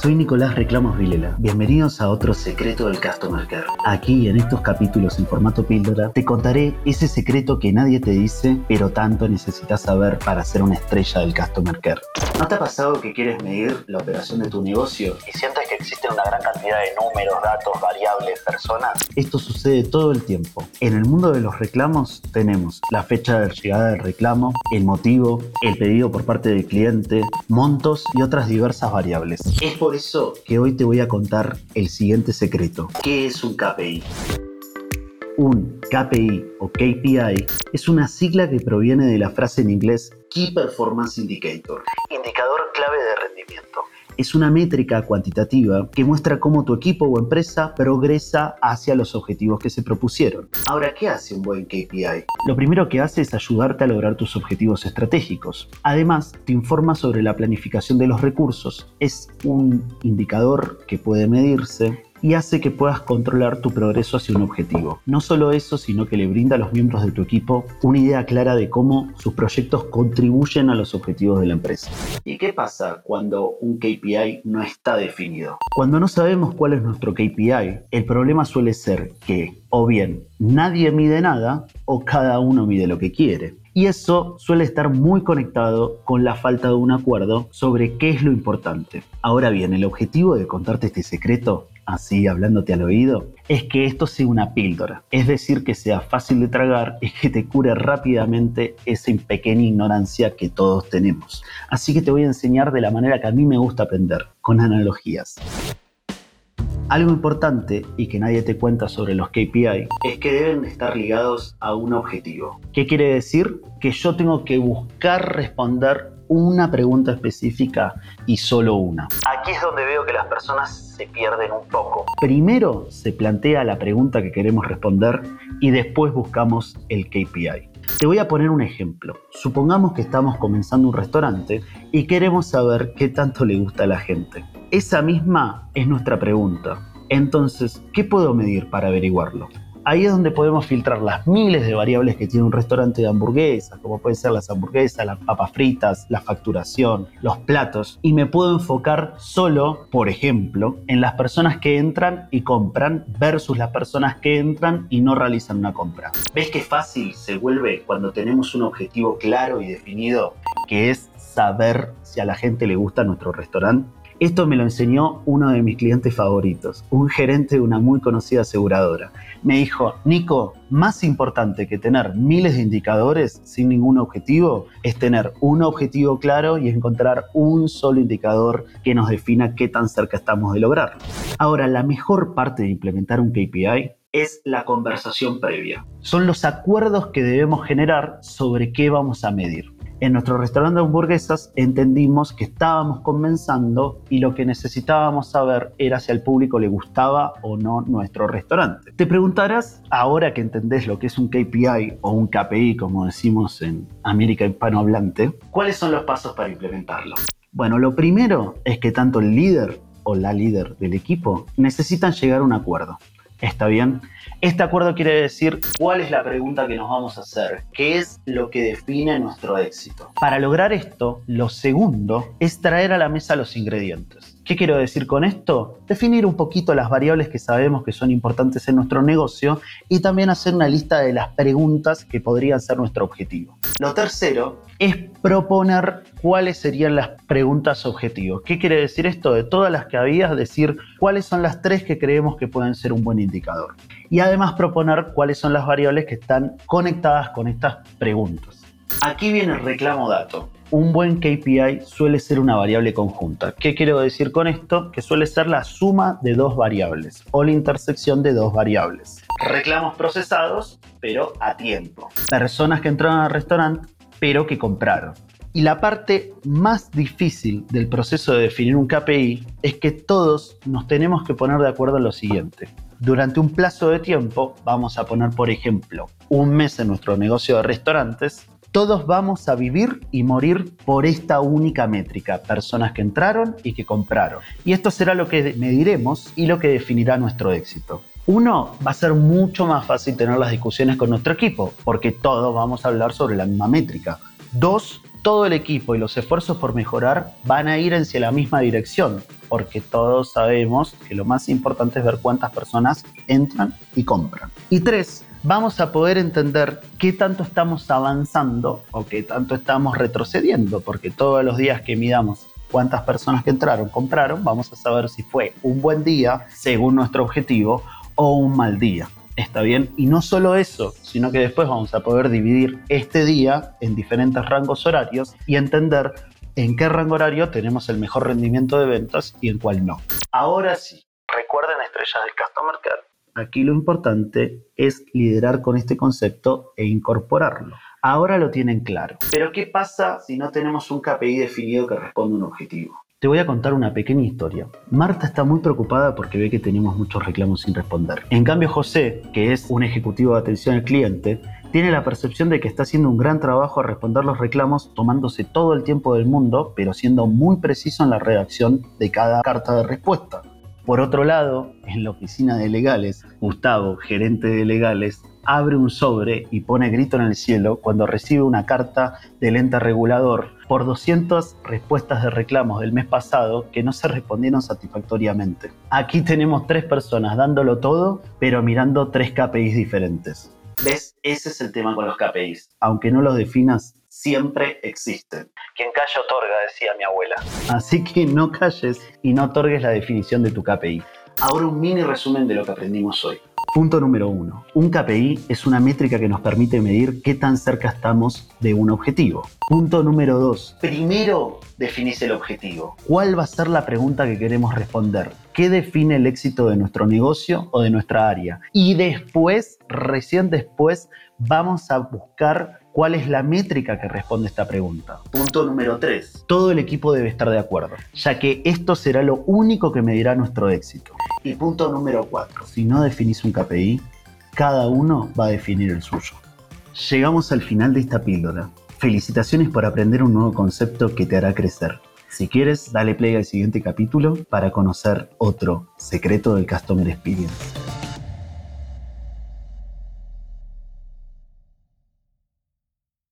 Soy Nicolás Reclamos Vilela. Bienvenidos a otro secreto del Customer Care. Aquí en estos capítulos en formato píldora te contaré ese secreto que nadie te dice, pero tanto necesitas saber para ser una estrella del Customer Care. ¿No te ha pasado que quieres medir la operación de tu negocio y sientes existen una gran cantidad de números, datos, variables, personas? Esto sucede todo el tiempo. En el mundo de los reclamos tenemos la fecha de llegada del reclamo, el motivo, el pedido por parte del cliente, montos y otras diversas variables. Es por eso que hoy te voy a contar el siguiente secreto. ¿Qué es un KPI? Un KPI o KPI es una sigla que proviene de la frase en inglés Key Performance Indicator, indicador clave de rendimiento es una métrica cuantitativa que muestra cómo tu equipo o empresa progresa hacia los objetivos que se propusieron. Ahora, ¿qué hace un buen KPI? Lo primero que hace es ayudarte a lograr tus objetivos estratégicos. Además, te informa sobre la planificación de los recursos. Es un indicador que puede medirse y hace que puedas controlar tu progreso hacia un objetivo. No solo eso, sino que le brinda a los miembros de tu equipo una idea clara de cómo sus proyectos contribuyen a los objetivos de la empresa. ¿Y qué pasa cuando un KPI no está definido? Cuando no sabemos cuál es nuestro KPI, el problema suele ser que o bien nadie mide nada o cada uno mide lo que quiere. Y eso suele estar muy conectado con la falta de un acuerdo sobre qué es lo importante. Ahora bien, el objetivo de contarte este secreto así hablándote al oído, es que esto sea una píldora, es decir, que sea fácil de tragar y que te cure rápidamente esa pequeña ignorancia que todos tenemos. Así que te voy a enseñar de la manera que a mí me gusta aprender, con analogías. Algo importante y que nadie te cuenta sobre los KPI es que deben estar ligados a un objetivo. ¿Qué quiere decir? Que yo tengo que buscar responder una pregunta específica y solo una. Aquí es donde veo que las personas se pierden un poco. Primero se plantea la pregunta que queremos responder y después buscamos el KPI. Te voy a poner un ejemplo. Supongamos que estamos comenzando un restaurante y queremos saber qué tanto le gusta a la gente. Esa misma es nuestra pregunta. Entonces, ¿qué puedo medir para averiguarlo? Ahí es donde podemos filtrar las miles de variables que tiene un restaurante de hamburguesas, como pueden ser las hamburguesas, las papas fritas, la facturación, los platos, y me puedo enfocar solo, por ejemplo, en las personas que entran y compran versus las personas que entran y no realizan una compra. ¿Ves qué fácil se vuelve cuando tenemos un objetivo claro y definido, que es saber si a la gente le gusta nuestro restaurante? Esto me lo enseñó uno de mis clientes favoritos, un gerente de una muy conocida aseguradora. Me dijo, Nico, más importante que tener miles de indicadores sin ningún objetivo es tener un objetivo claro y encontrar un solo indicador que nos defina qué tan cerca estamos de lograrlo. Ahora, la mejor parte de implementar un KPI es la conversación previa. Son los acuerdos que debemos generar sobre qué vamos a medir en nuestro restaurante de hamburguesas entendimos que estábamos comenzando y lo que necesitábamos saber era si al público le gustaba o no nuestro restaurante. Te preguntarás, ahora que entendés lo que es un KPI o un KPI, como decimos en América hispanohablante, ¿cuáles son los pasos para implementarlo? Bueno, lo primero es que tanto el líder o la líder del equipo necesitan llegar a un acuerdo. ¿Está bien? Este acuerdo quiere decir cuál es la pregunta que nos vamos a hacer, qué es lo que define nuestro éxito. Para lograr esto, lo segundo es traer a la mesa los ingredientes. ¿Qué quiero decir con esto? Definir un poquito las variables que sabemos que son importantes en nuestro negocio y también hacer una lista de las preguntas que podrían ser nuestro objetivo. Lo tercero es proponer cuáles serían las preguntas objetivos. ¿Qué quiere decir esto? De todas las que había, decir cuáles son las tres que creemos que pueden ser un buen indicador. Y además proponer cuáles son las variables que están conectadas con estas preguntas. Aquí viene el reclamo dato un buen KPI suele ser una variable conjunta. ¿Qué quiero decir con esto? Que suele ser la suma de dos variables o la intersección de dos variables. Reclamos procesados, pero a tiempo. Personas que entraron al restaurante, pero que compraron. Y la parte más difícil del proceso de definir un KPI es que todos nos tenemos que poner de acuerdo en lo siguiente. Durante un plazo de tiempo, vamos a poner por ejemplo un mes en nuestro negocio de restaurantes, todos vamos a vivir y morir por esta única métrica, personas que entraron y que compraron. Y esto será lo que mediremos y lo que definirá nuestro éxito. Uno, va a ser mucho más fácil tener las discusiones con nuestro equipo, porque todos vamos a hablar sobre la misma métrica. Dos, todo el equipo y los esfuerzos por mejorar van a ir hacia la misma dirección, porque todos sabemos que lo más importante es ver cuántas personas entran y compran. Y tres, vamos a poder entender qué tanto estamos avanzando o qué tanto estamos retrocediendo, porque todos los días que midamos cuántas personas que entraron compraron, vamos a saber si fue un buen día según nuestro objetivo o un mal día. ¿Está bien? Y no solo eso, sino que después vamos a poder dividir este día en diferentes rangos horarios y entender en qué rango horario tenemos el mejor rendimiento de ventas y en cuál no. Ahora sí, recuerden estrellas del Customer Care. Aquí lo importante es liderar con este concepto e incorporarlo. Ahora lo tienen claro. Pero ¿qué pasa si no tenemos un KPI definido que responda a un objetivo? Te voy a contar una pequeña historia. Marta está muy preocupada porque ve que tenemos muchos reclamos sin responder. En cambio, José, que es un ejecutivo de atención al cliente, tiene la percepción de que está haciendo un gran trabajo a responder los reclamos tomándose todo el tiempo del mundo, pero siendo muy preciso en la redacción de cada carta de respuesta. Por otro lado, en la oficina de legales, Gustavo, gerente de legales, abre un sobre y pone grito en el cielo cuando recibe una carta del ente regulador por 200 respuestas de reclamos del mes pasado que no se respondieron satisfactoriamente. Aquí tenemos tres personas dándolo todo, pero mirando tres KPIs diferentes. ¿Ves? Ese es el tema con los KPIs. Aunque no los definas, siempre existen. Quien calla otorga, decía mi abuela. Así que no calles y no otorgues la definición de tu KPI. Ahora un mini resumen de lo que aprendimos hoy. Punto número uno. Un KPI es una métrica que nos permite medir qué tan cerca estamos de un objetivo. Punto número dos. Primero definís el objetivo. ¿Cuál va a ser la pregunta que queremos responder? ¿Qué define el éxito de nuestro negocio o de nuestra área? Y después, recién después, vamos a buscar cuál es la métrica que responde esta pregunta. Punto número 3. Todo el equipo debe estar de acuerdo, ya que esto será lo único que medirá nuestro éxito. Y punto número 4. Si no definís un KPI, cada uno va a definir el suyo. Llegamos al final de esta píldora. Felicitaciones por aprender un nuevo concepto que te hará crecer. Si quieres, dale play al siguiente capítulo para conocer otro secreto del Customer Experience.